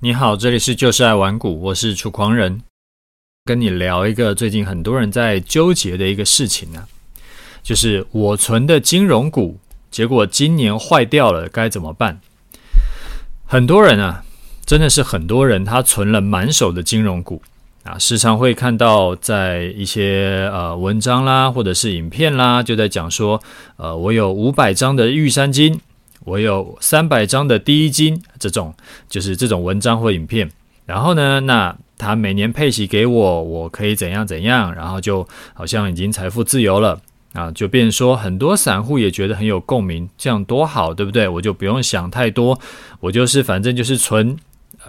你好，这里是就是爱玩股，我是楚狂人，跟你聊一个最近很多人在纠结的一个事情、啊，就是我存的金融股，结果今年坏掉了，该怎么办？很多人啊，真的是很多人，他存了满手的金融股啊，时常会看到在一些呃文章啦，或者是影片啦，就在讲说，呃，我有五百张的玉山金。我有三百张的第一金，这种就是这种文章或影片。然后呢，那他每年配息给我，我可以怎样怎样，然后就好像已经财富自由了啊，就变说很多散户也觉得很有共鸣，这样多好，对不对？我就不用想太多，我就是反正就是存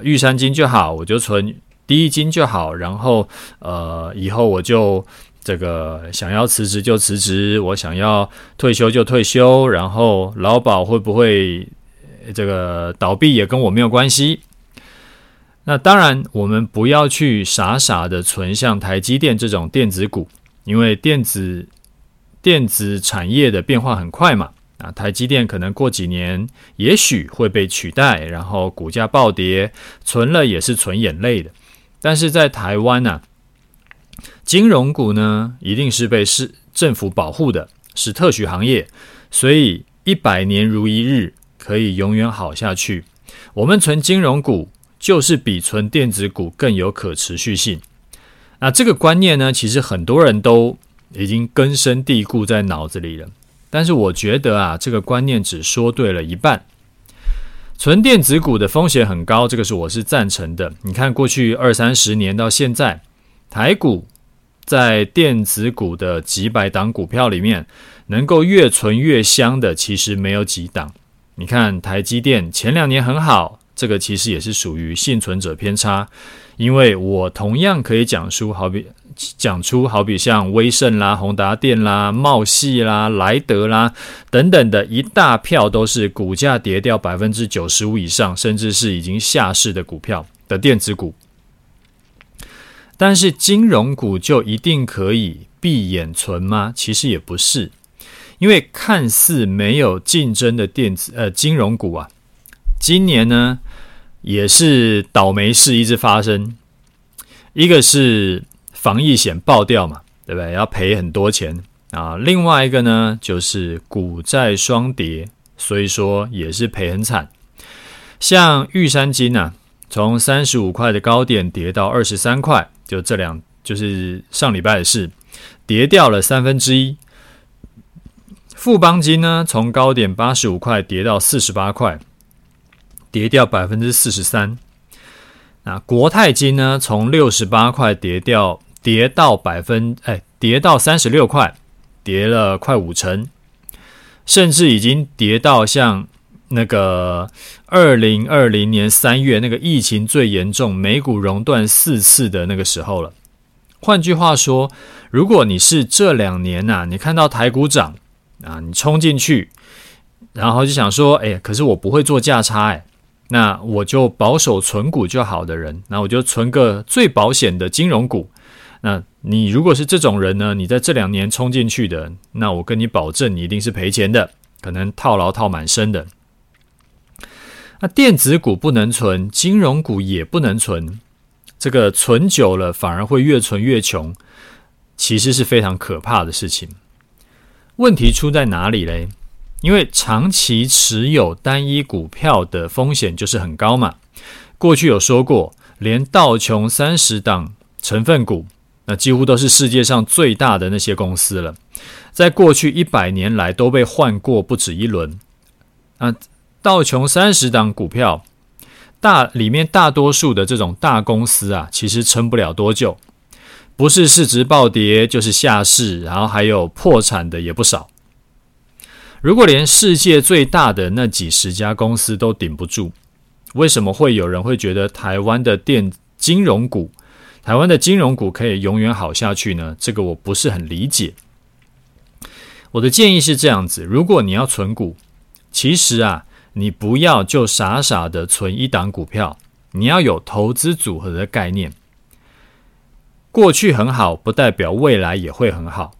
玉山金就好，我就存第一金就好，然后呃，以后我就。这个想要辞职就辞职，我想要退休就退休，然后劳保会不会这个倒闭也跟我没有关系。那当然，我们不要去傻傻的存像台积电这种电子股，因为电子电子产业的变化很快嘛。啊，台积电可能过几年也许会被取代，然后股价暴跌，存了也是存眼泪的。但是在台湾呢、金融股呢，一定是被市政府保护的，是特许行业，所以一百年如一日，可以永远好下去。我们存金融股，就是比存电子股更有可持续性。那这个观念呢，其实很多人都已经根深蒂固在脑子里了。但是我觉得啊，这个观念只说对了一半。存电子股的风险很高，这个是我是赞成的。你看过去二三十年到现在，台股。在电子股的几百档股票里面，能够越存越香的，其实没有几档。你看台积电前两年很好，这个其实也是属于幸存者偏差。因为我同样可以讲出，好比讲出好比像威盛啦、宏达电啦、茂系啦、莱德啦等等的一大票，都是股价跌掉百分之九十五以上，甚至是已经下市的股票的电子股。但是金融股就一定可以闭眼存吗？其实也不是，因为看似没有竞争的电子呃金融股啊，今年呢也是倒霉事一直发生。一个是防疫险爆掉嘛，对不对？要赔很多钱啊。另外一个呢就是股债双跌，所以说也是赔很惨。像玉山金啊，从三十五块的高点跌到二十三块。就这两，就是上礼拜的事，跌掉了三分之一。富邦金呢，从高点八十五块跌到四十八块，跌掉百分之四十三。那国泰金呢，从六十八块跌掉，跌到百分，哎，跌到三十六块，跌了快五成，甚至已经跌到像。那个二零二零年三月，那个疫情最严重，美股熔断四次的那个时候了。换句话说，如果你是这两年呐、你看到台股涨啊，你冲进去，然后就想说，哎，可是我不会做价差，哎，那我就保守存股就好的人，那我就存个最保险的金融股。那你如果是这种人呢，你在这两年冲进去的，那我跟你保证，你一定是赔钱的，可能套牢套满身的。那电子股不能存，金融股也不能存，这个存久了反而会越存越穷，其实是非常可怕的事情。问题出在哪里嘞？因为长期持有单一股票的风险就是很高嘛。过去有说过，连道琼三十档成分股，那几乎都是世界上最大的那些公司了，在过去一百年来都被换过不止一轮。啊。道琼三十档股票，大里面大多数的这种大公司啊，其实撑不了多久，不是市值暴跌，就是下市，然后还有破产的也不少。如果连世界最大的那几十家公司都顶不住，为什么会有人会觉得台湾的电金融股，台湾的金融股可以永远好下去呢？这个我不是很理解。我的建议是这样子：如果你要存股，其实啊。你不要就傻傻的存一档股票，你要有投资组合的概念。过去很好，不代表未来也会很好。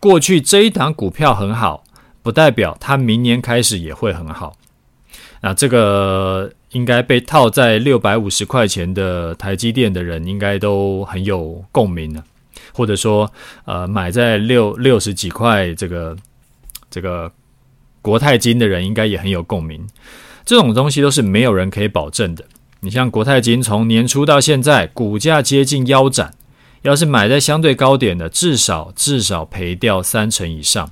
过去这一档股票很好，不代表它明年开始也会很好。那这个应该被套在六百五十块钱的台积电的人，应该都很有共鸣了。或者说，呃，买在六六十几块这个这个国泰金的人，应该也很有共鸣。这种东西都是没有人可以保证的。你像国泰金，从年初到现在，股价接近腰斩，要是买在相对高点的，至少至少赔掉三成以上。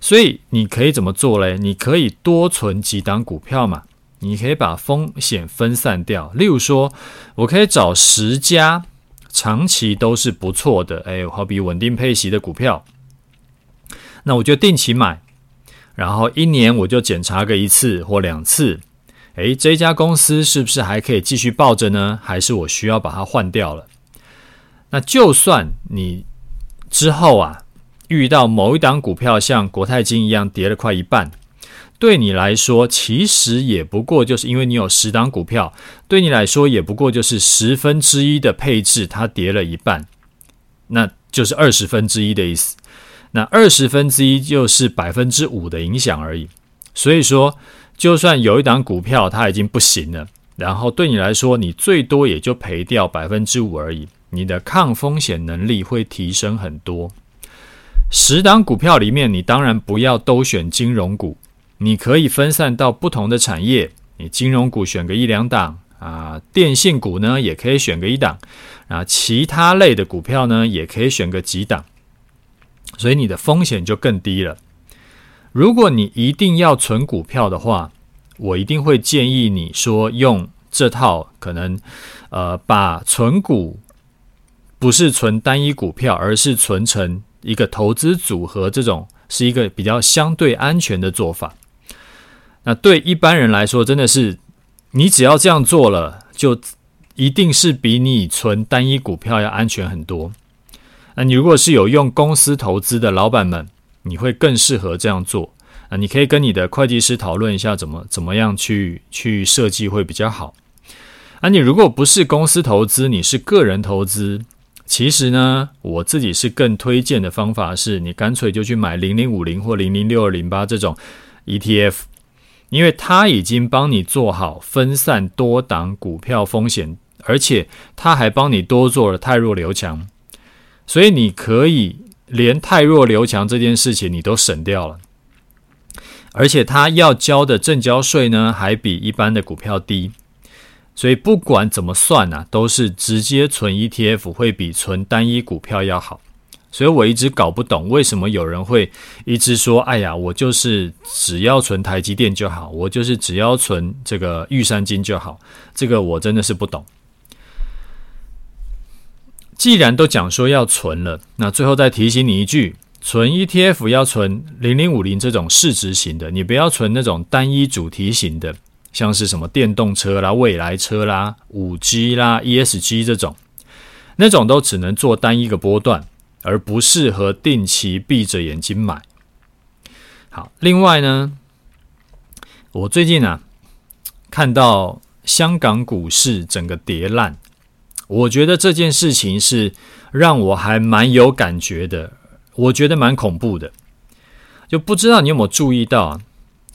所以你可以怎么做嘞？你可以多存几档股票嘛，你可以把风险分散掉。例如说，我可以找十家长期都是不错的，哎，好比稳定配息的股票，那我就定期买，然后一年我就检查个一次或两次，哎，这家公司是不是还可以继续抱着呢？还是我需要把它换掉了？那就算你之后啊。遇到某一档股票像国泰金一样跌了快一半，对你来说其实也不过就是因为你有十档股票，对你来说也不过就是十分之一的配置，它跌了一半，那就是二十分之一的意思。那二十分之一就是百分之五的影响而已。所以说，就算有一档股票它已经不行了，然后对你来说，你最多也就赔掉百分之五而已，你的抗风险能力会提升很多。十档股票里面，你当然不要都选金融股，你可以分散到不同的产业。你金融股选个一两档啊，电信股呢也可以选个一档啊，其他类的股票呢也可以选个几档，所以你的风险就更低了。如果你一定要存股票的话，我一定会建议你说用这套，可能呃把存股不是存单一股票，而是存成。一个投资组合，这种是一个比较相对安全的做法。那对一般人来说，真的是你只要这样做了，就一定是比你存单一股票要安全很多。那你如果是有用公司投资的老板们，你会更适合这样做。啊，你可以跟你的会计师讨论一下，怎么怎么样去去设计会比较好。啊，你如果不是公司投资，你是个人投资。其实呢，我自己是更推荐的方法是，你干脆就去买零零五零或零零六二零八这种 ETF，因为它已经帮你做好分散多档股票风险，而且它还帮你多做了太弱留强，所以你可以连汰弱留强这件事情你都省掉了，而且他要交的证交税呢，还比一般的股票低。所以不管怎么算呢、啊，都是直接存 ETF 会比存单一股票要好。所以我一直搞不懂为什么有人会一直说：“哎呀，我就是只要存台积电就好，我就是只要存这个玉山金就好。”这个我真的是不懂。既然都讲说要存了，那最后再提醒你一句：存 ETF 要存零零五零这种市值型的，你不要存那种单一主题型的。像是什么电动车啦、未来车啦、五 G 啦、ESG 这种，那种都只能做单一个波段，而不适合定期闭着眼睛买。好，另外呢，我最近啊看到香港股市整个跌烂，我觉得这件事情是让我还蛮有感觉的，我觉得蛮恐怖的，就不知道你有没有注意到？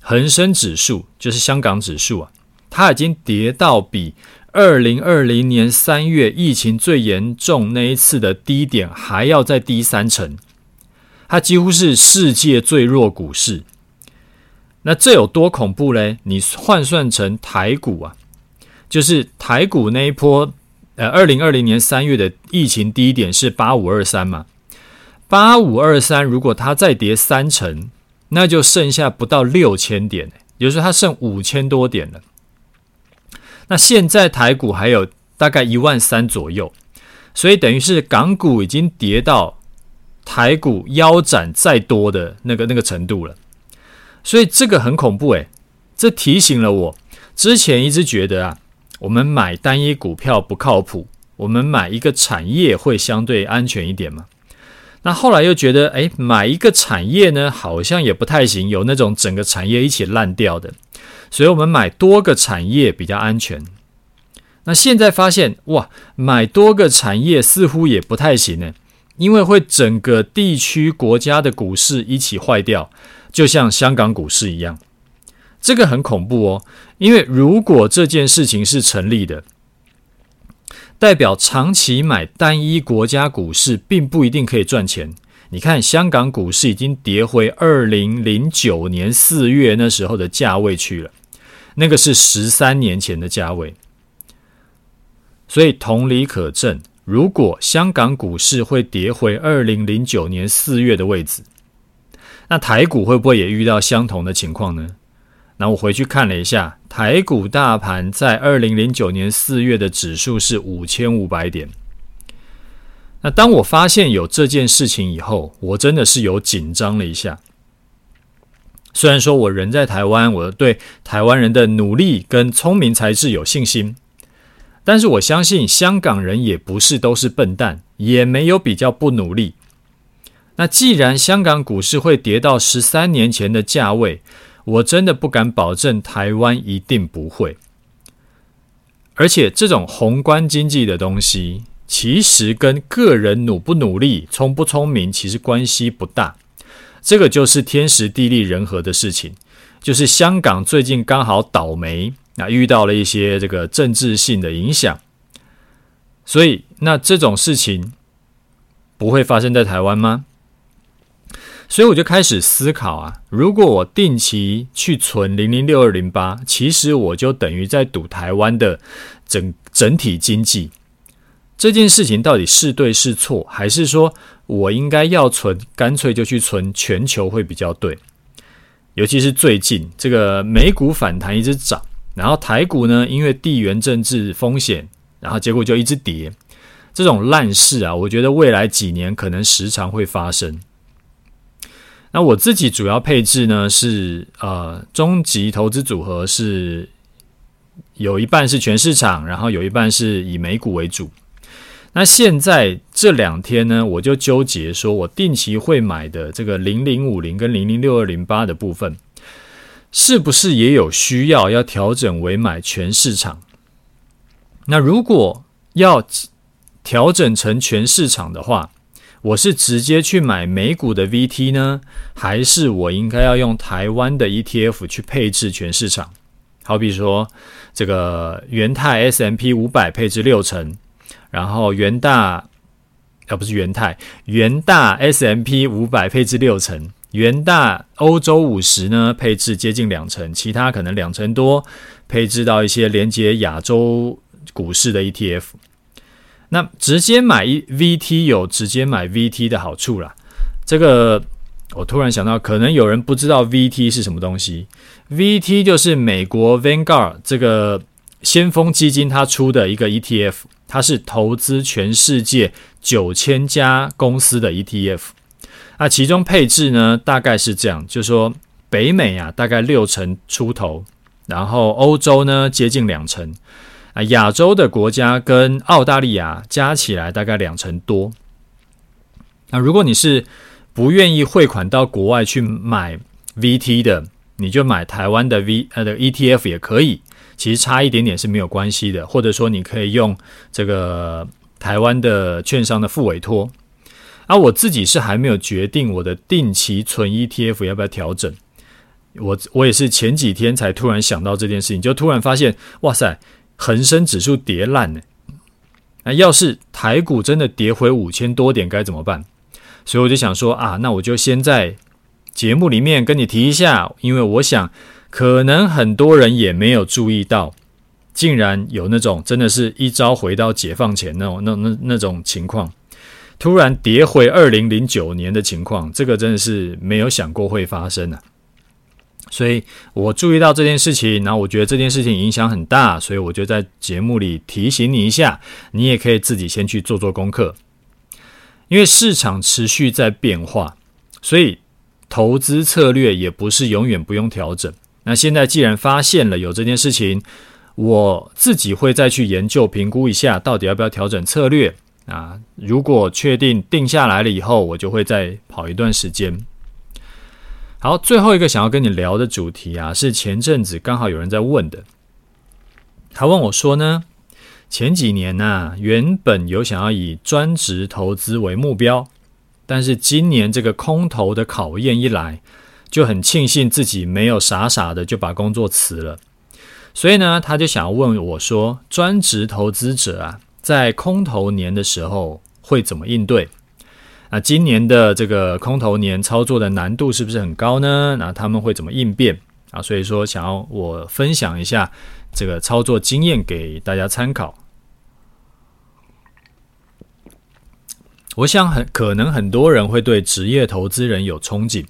恒生指数就是香港指数啊，它已经跌到比二零二零年三月疫情最严重那一次的低点还要再低三成，它几乎是世界最弱股市。那这有多恐怖嘞？你换算成台股啊，就是台股那一波，呃，二零二零年三月的疫情低点是八五二三嘛，八五二三，如果它再跌三成。那就剩下不到六千点，也就是说它剩五千多点了。那现在台股还有大概一万三左右，所以等于是港股已经跌到台股腰斩再多的那个那个程度了。所以这个很恐怖诶，这提醒了我，之前一直觉得啊，我们买单一股票不靠谱，我们买一个产业会相对安全一点嘛。那后来又觉得，哎，买一个产业呢，好像也不太行，有那种整个产业一起烂掉的，所以我们买多个产业比较安全。那现在发现，哇，买多个产业似乎也不太行呢，因为会整个地区国家的股市一起坏掉，就像香港股市一样，这个很恐怖哦，因为如果这件事情是成立的，代表长期买单一国家股市并不一定可以赚钱。你看，香港股市已经跌回二零零九年四月那时候的价位去了，那个是十三年前的价位。所以同理可证，如果香港股市会跌回二零零九年四月的位置，那台股会不会也遇到相同的情况呢？那我回去看了一下，台股大盘在二零零九年四月的指数是五千五百点。那当我发现有这件事情以后，我真的是有紧张了一下。虽然说我人在台湾，我对台湾人的努力跟聪明才智有信心，但是我相信香港人也不是都是笨蛋，也没有比较不努力。那既然香港股市会跌到十三年前的价位，我真的不敢保证台湾一定不会，而且这种宏观经济的东西，其实跟个人努不努力、聪不聪明，其实关系不大。这个就是天时地利人和的事情。就是香港最近刚好倒霉，那遇到了一些这个政治性的影响，所以那这种事情不会发生在台湾吗？所以我就开始思考啊，如果我定期去存零零六二零八，其实我就等于在赌台湾的整整体经济。这件事情到底是对是错，还是说我应该要存，干脆就去存全球会比较对？尤其是最近这个美股反弹一直涨，然后台股呢，因为地缘政治风险，然后结果就一直跌。这种烂事啊，我觉得未来几年可能时常会发生。那我自己主要配置呢是呃终极投资组合是有一半是全市场，然后有一半是以美股为主。那现在这两天呢，我就纠结说，我定期会买的这个零零五零跟零零六二零八的部分，是不是也有需要要调整为买全市场？那如果要调整成全市场的话，我是直接去买美股的 VT 呢，还是我应该要用台湾的 ETF 去配置全市场？好比说，这个元泰 SMP 五百配置六成，然后元大，啊不是元泰，元大 SMP 五百配置六成，元大欧洲五十呢配置接近两成，其他可能两成多，配置到一些连接亚洲股市的 ETF。那直接买一 VT 有直接买 VT 的好处啦。这个我突然想到，可能有人不知道 VT 是什么东西。VT 就是美国 Vanguard 这个先锋基金它出的一个 ETF，它是投资全世界九千家公司的 ETF。那其中配置呢，大概是这样，就是说北美啊大概六成出头，然后欧洲呢接近两成。啊，亚洲的国家跟澳大利亚加起来大概两成多。那如果你是不愿意汇款到国外去买 VT 的，你就买台湾的 V 呃的 ETF 也可以，其实差一点点是没有关系的。或者说你可以用这个台湾的券商的复委托。啊，我自己是还没有决定我的定期存 ETF 要不要调整。我我也是前几天才突然想到这件事情，就突然发现，哇塞！恒生指数跌烂呢，那要是台股真的跌回五千多点该怎么办？所以我就想说啊，那我就先在节目里面跟你提一下，因为我想可能很多人也没有注意到，竟然有那种真的是一朝回到解放前那种那那那种情况，突然跌回二零零九年的情况，这个真的是没有想过会发生啊。所以我注意到这件事情，然后我觉得这件事情影响很大，所以我就在节目里提醒你一下，你也可以自己先去做做功课。因为市场持续在变化，所以投资策略也不是永远不用调整。那现在既然发现了有这件事情，我自己会再去研究评估一下，到底要不要调整策略啊？如果确定定下来了以后，我就会再跑一段时间。好，最后一个想要跟你聊的主题啊，是前阵子刚好有人在问的。他问我说呢，前几年呢，原本有想要以专职投资为目标，但是今年这个空头的考验一来，就很庆幸自己没有傻傻的就把工作辞了。所以呢，他就想问我说：“专职投资者啊，在空头年的时候会怎么应对？那今年的这个空头年操作的难度是不是很高呢？那他们会怎么应变啊？所以说，想要我分享一下这个操作经验给大家参考。我想很可能很多人会对职业投资人有憧憬。”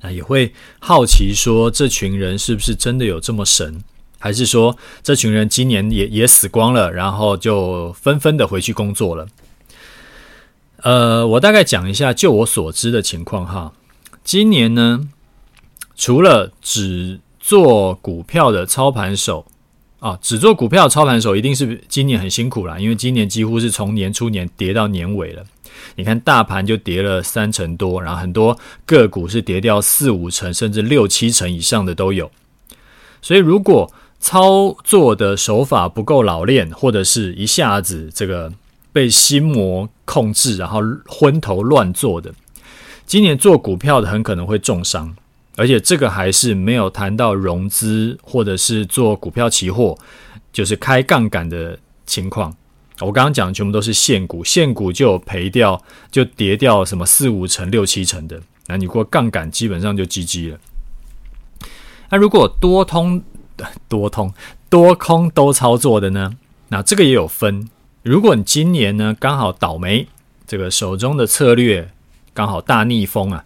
啊，也会好奇说，这群人是不是真的有这么神？还是说，这群人今年也也死光了，然后就纷纷的回去工作了？呃，我大概讲一下，就我所知的情况哈。今年呢，除了只做股票的操盘手啊，只做股票的操盘手一定是今年很辛苦啦，因为今年几乎是从年初年跌到年尾了。你看大盘就跌了三成多，然后很多个股是跌掉四五成，甚至六七成以上的都有。所以如果操作的手法不够老练，或者是一下子这个被心魔控制，然后昏头乱做的，今年做股票的很可能会重伤。而且这个还是没有谈到融资，或者是做股票期货，就是开杠杆的情况。我刚刚讲的全部都是现股，现股就有赔掉，就跌掉什么四五成、六七成的。那你过杠杆，基本上就 GG 了。那如果多通、多通、多空都操作的呢？那这个也有分。如果你今年呢刚好倒霉，这个手中的策略刚好大逆风啊，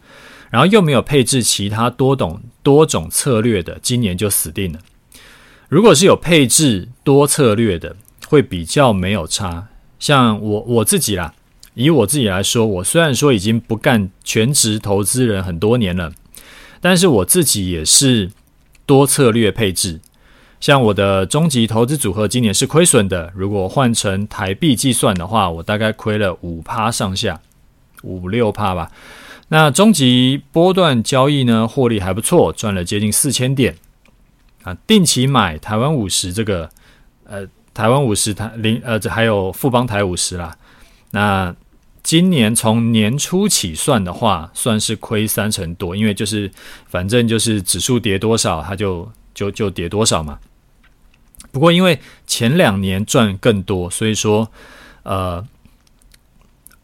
然后又没有配置其他多种多种策略的，今年就死定了。如果是有配置多策略的，会比较没有差，像我我自己啦，以我自己来说，我虽然说已经不干全职投资人很多年了，但是我自己也是多策略配置。像我的终极投资组合今年是亏损的，如果换成台币计算的话，我大概亏了五趴上下，五六趴吧。那终极波段交易呢，获利还不错，赚了接近四千点啊。定期买台湾五十这个，呃。台湾五十台零呃，这还有富邦台五十啦。那今年从年初起算的话，算是亏三成多，因为就是反正就是指数跌多少，它就就就跌多少嘛。不过因为前两年赚更多，所以说呃，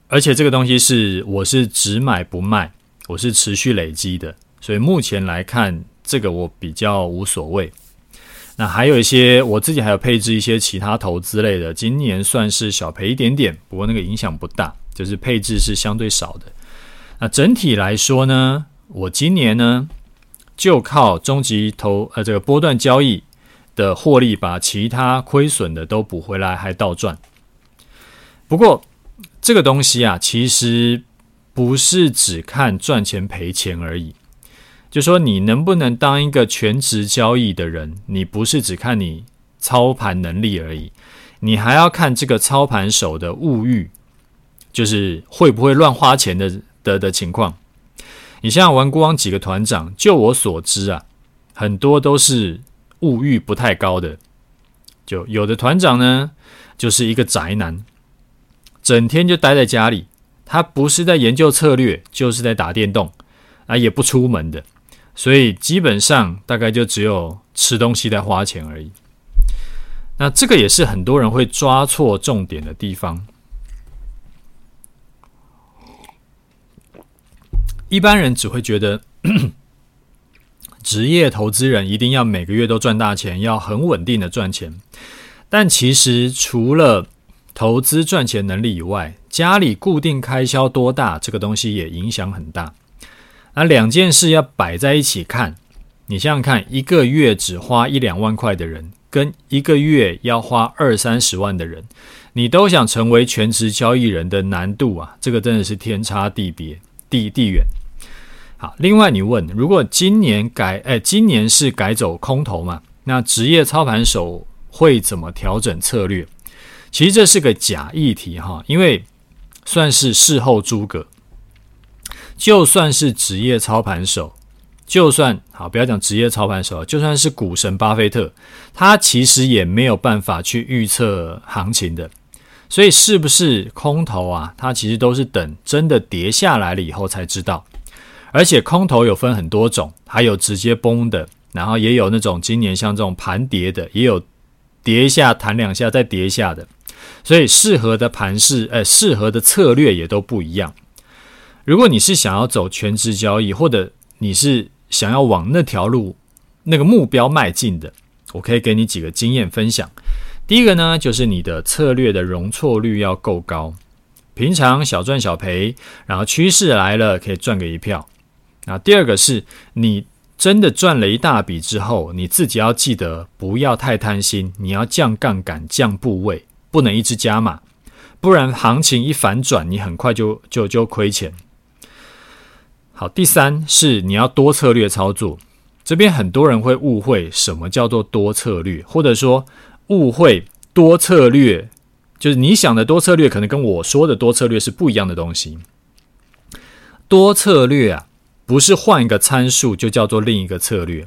而且这个东西是我是只买不卖，我是持续累积的，所以目前来看，这个我比较无所谓。那还有一些，我自己还有配置一些其他投资类的，今年算是小赔一点点，不过那个影响不大，就是配置是相对少的。那整体来说呢，我今年呢就靠终极投呃这个波段交易的获利，把其他亏损的都补回来，还倒赚。不过这个东西啊，其实不是只看赚钱赔钱而已。就说你能不能当一个全职交易的人，你不是只看你操盘能力而已，你还要看这个操盘手的物欲，就是会不会乱花钱的的的情况。你像玩过往几个团长，就我所知啊，很多都是物欲不太高的。就有的团长呢，就是一个宅男，整天就待在家里，他不是在研究策略，就是在打电动，啊，也不出门的。所以基本上大概就只有吃东西在花钱而已。那这个也是很多人会抓错重点的地方。一般人只会觉得，职业投资人一定要每个月都赚大钱，要很稳定的赚钱。但其实除了投资赚钱能力以外，家里固定开销多大，这个东西也影响很大。那两件事要摆在一起看，你想想看，一个月只花一两万块的人，跟一个月要花二三十万的人，你都想成为全职交易人的难度啊，这个真的是天差地别，地地远。好，另外你问，如果今年改，哎，今年是改走空头嘛？那职业操盘手会怎么调整策略？其实这是个假议题哈，因为算是事后诸葛。就算是职业操盘手，就算好，不要讲职业操盘手，就算是股神巴菲特，他其实也没有办法去预测行情的。所以是不是空头啊？他其实都是等真的跌下来了以后才知道。而且空头有分很多种，还有直接崩的，然后也有那种今年像这种盘跌的，也有跌一下弹两下再跌一下的，所以适合的盘势，呃，适合的策略也都不一样。如果你是想要走全职交易，或者你是想要往那条路、那个目标迈进的，我可以给你几个经验分享。第一个呢，就是你的策略的容错率要够高，平常小赚小赔，然后趋势来了可以赚个一票。那第二个是你真的赚了一大笔之后，你自己要记得不要太贪心，你要降杠杆、降部位，不能一直加码，不然行情一反转，你很快就就就亏钱。好，第三是你要多策略操作。这边很多人会误会什么叫做多策略，或者说误会多策略，就是你想的多策略可能跟我说的多策略是不一样的东西。多策略啊，不是换一个参数就叫做另一个策略。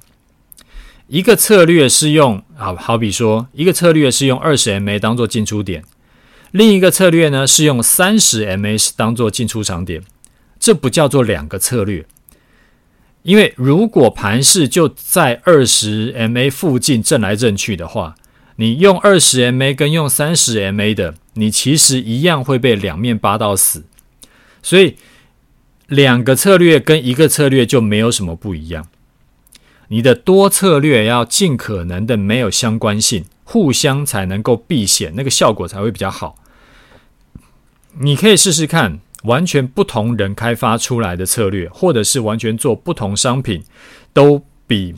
一个策略是用啊，好比说一个策略是用二十 MA 当做进出点，另一个策略呢是用三十 MA 当做进出场点。这不叫做两个策略，因为如果盘势就在二十 MA 附近震来震去的话，你用二十 MA 跟用三十 MA 的，你其实一样会被两面扒到死。所以两个策略跟一个策略就没有什么不一样。你的多策略要尽可能的没有相关性，互相才能够避险，那个效果才会比较好。你可以试试看。完全不同人开发出来的策略，或者是完全做不同商品，都比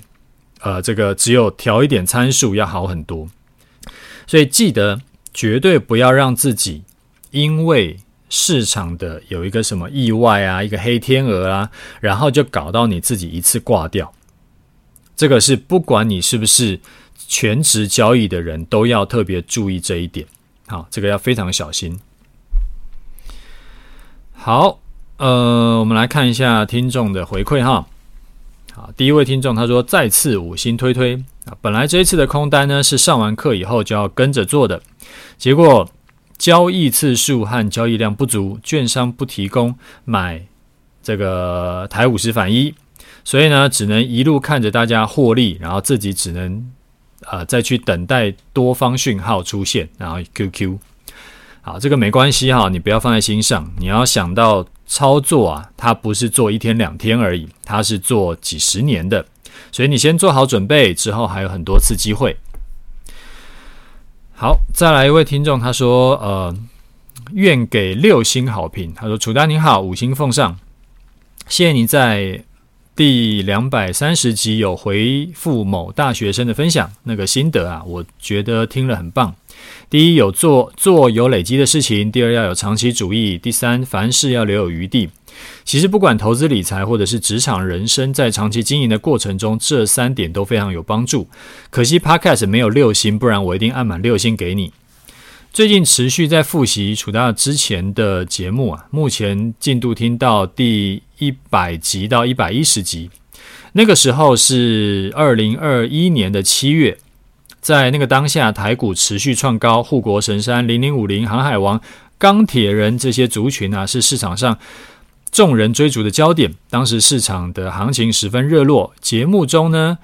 呃这个只有调一点参数要好很多。所以记得绝对不要让自己因为市场的有一个什么意外啊，一个黑天鹅啊，然后就搞到你自己一次挂掉。这个是不管你是不是全职交易的人都要特别注意这一点。好，这个要非常小心。好，呃，我们来看一下听众的回馈哈。好，第一位听众他说再次五星推推啊，本来这一次的空单呢是上完课以后就要跟着做的，结果交易次数和交易量不足，券商不提供买这个台五十反一，所以呢只能一路看着大家获利，然后自己只能呃再去等待多方讯号出现，然后 QQ。好，这个没关系哈，你不要放在心上。你要想到操作啊，它不是做一天两天而已，它是做几十年的。所以你先做好准备，之后还有很多次机会。好，再来一位听众，他说：“呃，愿给六星好评。”他说：“楚丹你好，五星奉上，谢谢你在第两百三十集有回复某大学生的分享那个心得啊，我觉得听了很棒。”第一，有做做有累积的事情；第二，要有长期主义；第三，凡事要留有余地。其实，不管投资理财或者是职场人生，在长期经营的过程中，这三点都非常有帮助。可惜 Podcast 没有六星，不然我一定按满六星给你。最近持续在复习楚大之前的节目啊，目前进度听到第一百集到一百一十集，那个时候是二零二一年的七月。在那个当下，台股持续创高，护国神山、零零五零、航海王、钢铁人这些族群啊，是市场上众人追逐的焦点。当时市场的行情十分热络，节目中呢，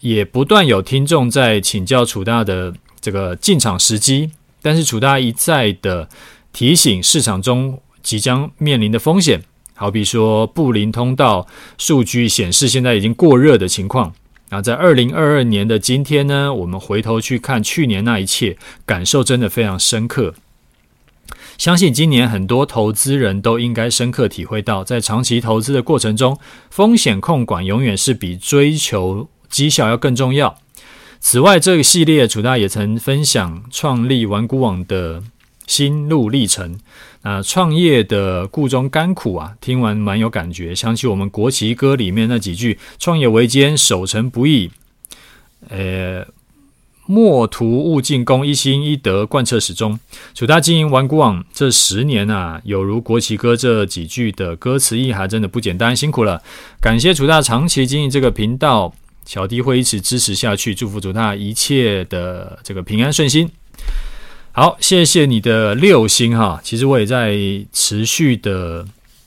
也不断有听众在请教楚大的这个进场时机，但是楚大一再的提醒市场中即将面临的风险，好比说布林通道数据显示现在已经过热的情况。那在二零二二年的今天呢，我们回头去看去年那一切，感受真的非常深刻。相信今年很多投资人都应该深刻体会到，在长期投资的过程中，风险控管永远是比追求绩效要更重要。此外，这个系列楚大也曾分享创立玩股网的心路历程。啊，创业的苦中甘苦啊，听完蛮有感觉，想起我们国旗歌里面那几句：“创业维艰，守成不易。”呃，莫图勿进攻，一心一德贯彻始终。楚大经营顽固网这十年啊，有如国旗歌这几句的歌词意涵，真的不简单，辛苦了。感谢楚大长期经营这个频道，小弟会一直支持下去，祝福楚大一切的这个平安顺心。好，谢谢你的六星哈。其实我也在持续的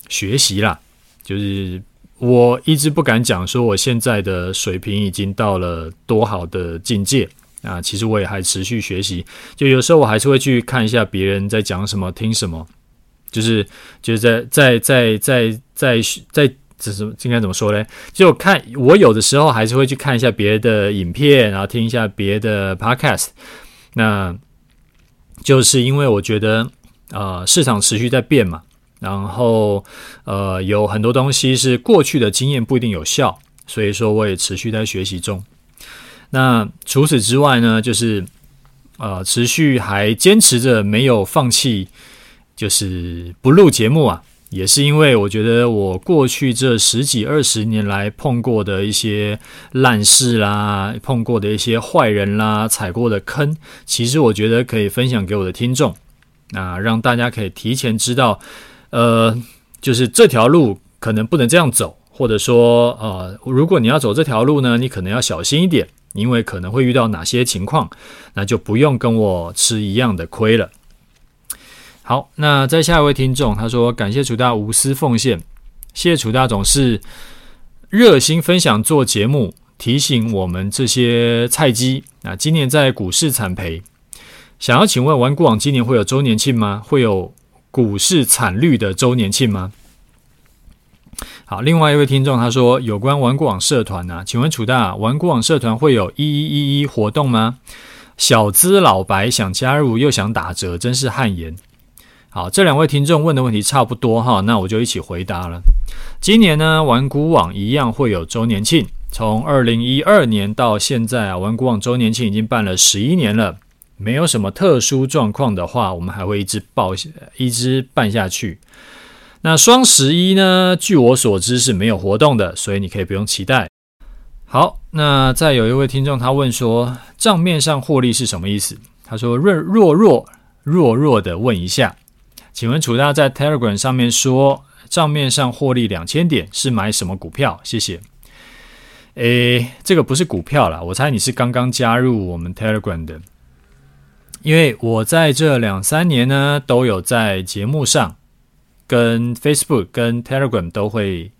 学习啦，就是我一直不敢讲说我现在的水平已经到了多好的境界啊，其实我也还持续学习，就有时候我还是会去看一下别人在讲什么，听什么，就是就是在在在在在在这是应该怎么说呢？就看我有的时候还是会去看一下别的影片，然后听一下别的 podcast，那就是因为我觉得。呃，市场持续在变嘛，然后呃，有很多东西是过去的经验不一定有效，所以说我也持续在学习中。那除此之外呢，就是呃，持续还坚持着没有放弃，就是不录节目啊，也是因为我觉得我过去这十几二十年来碰过的一些烂事啦，碰过的一些坏人啦，踩过的坑，其实我觉得可以分享给我的听众。那让大家可以提前知道，呃，就是这条路可能不能这样走，或者说，呃，如果你要走这条路呢，你可能要小心一点，因为可能会遇到哪些情况，那就不用跟我吃一样的亏了。好，那再下一位听众，他说感谢楚大无私奉献，谢谢楚大总是热心分享做节目，提醒我们这些菜鸡啊，今年在股市惨赔。想要请问玩股网今年会有周年庆吗？会有股市惨绿的周年庆吗？好，另外一位听众他说有关玩古网社团呢、啊，请问楚大，玩古网社团会有一一一一活动吗？小资老白想加入又想打折，真是汗颜。好，这两位听众问的问题差不多哈，那我就一起回答了。今年呢，玩古网一样会有周年庆，从二零一二年到现在啊，玩古网周年庆已经办了十一年了。没有什么特殊状况的话，我们还会一直报，一直办下去。那双十一呢？据我所知是没有活动的，所以你可以不用期待。好，那再有一位听众他问说，账面上获利是什么意思？他说弱弱弱弱弱的问一下，请问楚大在 Telegram 上面说账面上获利两千点是买什么股票？谢谢。诶，这个不是股票啦，我猜你是刚刚加入我们 Telegram 的。因为我在这两三年呢，都有在节目上跟 Facebook、跟 Telegram 都会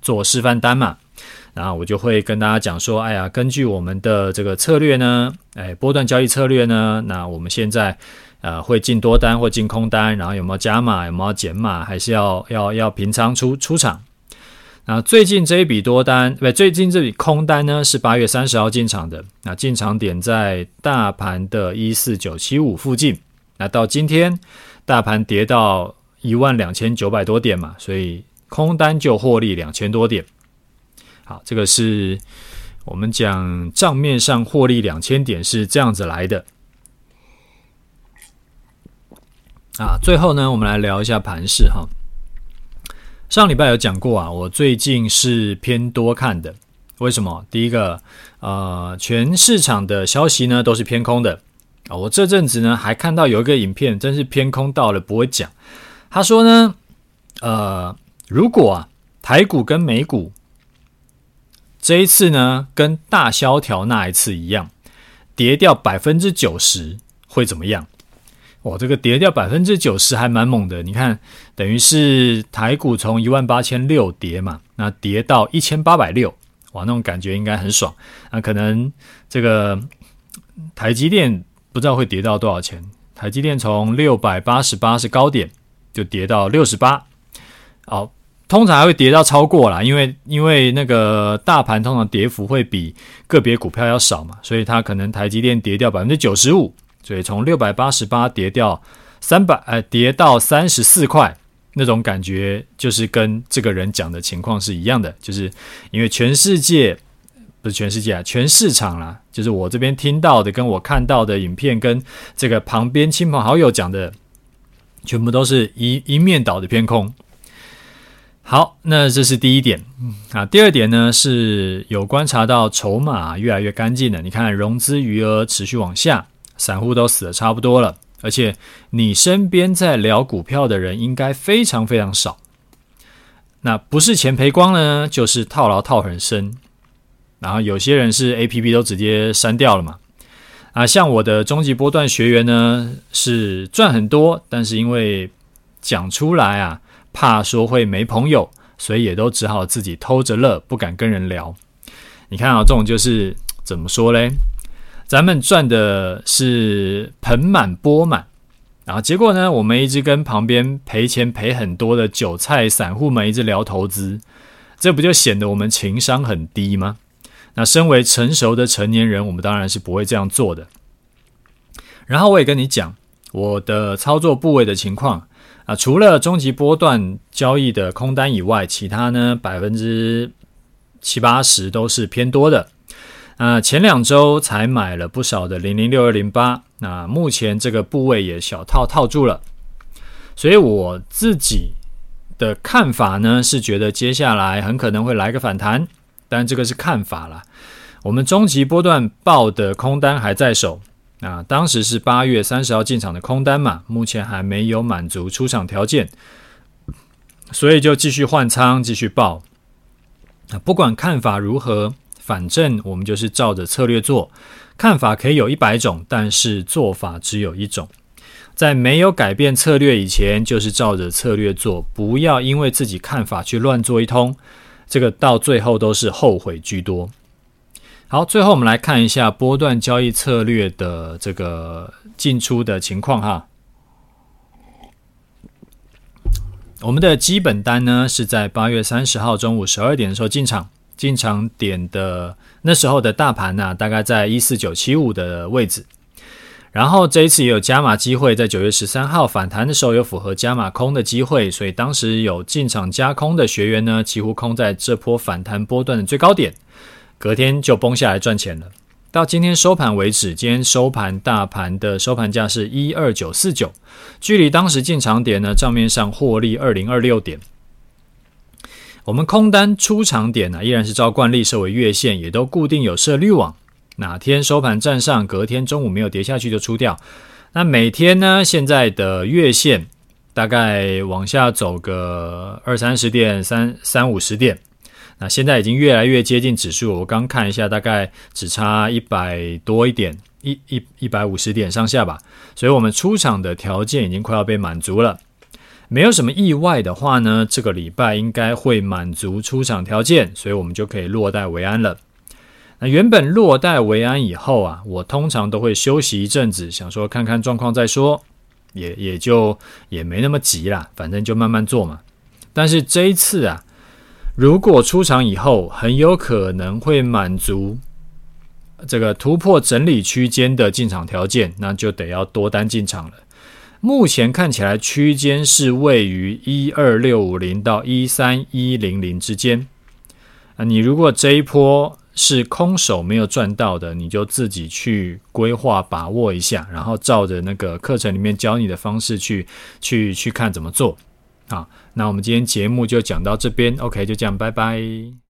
做示范单嘛，然后我就会跟大家讲说，哎呀，根据我们的这个策略呢，哎，波段交易策略呢，那我们现在呃会进多单或进空单，然后有没有加码，有没有减码，还是要要要平仓出出场。那最近这一笔多单，不，最近这笔空单呢，是八月三十号进场的。那进场点在大盘的一四九七五附近。那到今天，大盘跌到一万两千九百多点嘛，所以空单就获利两千多点。好，这个是我们讲账面上获利两千点是这样子来的。啊，最后呢，我们来聊一下盘势哈。上礼拜有讲过啊，我最近是偏多看的。为什么？第一个，呃，全市场的消息呢都是偏空的啊。我这阵子呢还看到有一个影片，真是偏空到了不会讲。他说呢，呃，如果啊台股跟美股这一次呢跟大萧条那一次一样，跌掉百分之九十，会怎么样？哇，这个跌掉百分之九十还蛮猛的。你看，等于是台股从一万八千六跌嘛，那跌到一千八百六，哇，那种感觉应该很爽。那可能这个台积电不知道会跌到多少钱。台积电从六百八十八是高点，就跌到六十八。好，通常还会跌到超过啦，因为因为那个大盘通常跌幅会比个别股票要少嘛，所以它可能台积电跌掉百分之九十五。所以从六百八十八跌掉三百，呃，跌到三十四块，那种感觉就是跟这个人讲的情况是一样的，就是因为全世界不是全世界啊，全市场啦，就是我这边听到的，跟我看到的影片，跟这个旁边亲朋好友讲的，全部都是一一面倒的偏空。好，那这是第一点，啊，第二点呢是有观察到筹码越来越干净了，你看融资余额持续往下。散户都死的差不多了，而且你身边在聊股票的人应该非常非常少。那不是钱赔光了呢，就是套牢套很深。然后有些人是 APP 都直接删掉了嘛。啊，像我的终极波段学员呢，是赚很多，但是因为讲出来啊，怕说会没朋友，所以也都只好自己偷着乐，不敢跟人聊。你看啊，这种就是怎么说嘞？咱们赚的是盆满钵满，然后结果呢，我们一直跟旁边赔钱赔很多的韭菜散户们一直聊投资，这不就显得我们情商很低吗？那身为成熟的成年人，我们当然是不会这样做的。然后我也跟你讲我的操作部位的情况啊，除了中级波段交易的空单以外，其他呢百分之七八十都是偏多的。啊，前两周才买了不少的零零六二零八，那目前这个部位也小套套住了，所以我自己的看法呢是觉得接下来很可能会来个反弹，但这个是看法啦。我们中级波段报的空单还在手，啊，当时是八月三十号进场的空单嘛，目前还没有满足出场条件，所以就继续换仓继续报。啊，不管看法如何。反正我们就是照着策略做，看法可以有一百种，但是做法只有一种。在没有改变策略以前，就是照着策略做，不要因为自己看法去乱做一通，这个到最后都是后悔居多。好，最后我们来看一下波段交易策略的这个进出的情况哈。我们的基本单呢是在八月三十号中午十二点的时候进场。进场点的那时候的大盘呢、啊，大概在一四九七五的位置。然后这一次也有加码机会，在九月十三号反弹的时候有符合加码空的机会，所以当时有进场加空的学员呢，几乎空在这波反弹波段的最高点，隔天就崩下来赚钱了。到今天收盘为止，今天收盘大盘的收盘价是一二九四九，距离当时进场点呢，账面上获利二零二六点。我们空单出场点呢，依然是照惯例设为月线，也都固定有设滤网。哪天收盘站上，隔天中午没有跌下去就出掉。那每天呢，现在的月线大概往下走个二三十点、三三五十点。那现在已经越来越接近指数，我刚看一下，大概只差一百多一点，一一一百五十点上下吧。所以我们出场的条件已经快要被满足了。没有什么意外的话呢，这个礼拜应该会满足出场条件，所以我们就可以落袋为安了。那原本落袋为安以后啊，我通常都会休息一阵子，想说看看状况再说，也也就也没那么急啦，反正就慢慢做嘛。但是这一次啊，如果出场以后很有可能会满足这个突破整理区间的进场条件，那就得要多单进场了。目前看起来区间是位于一二六五零到一三一零零之间。啊，你如果这一波是空手没有赚到的，你就自己去规划把握一下，然后照着那个课程里面教你的方式去去去看怎么做。啊，那我们今天节目就讲到这边，OK，就这样，拜拜。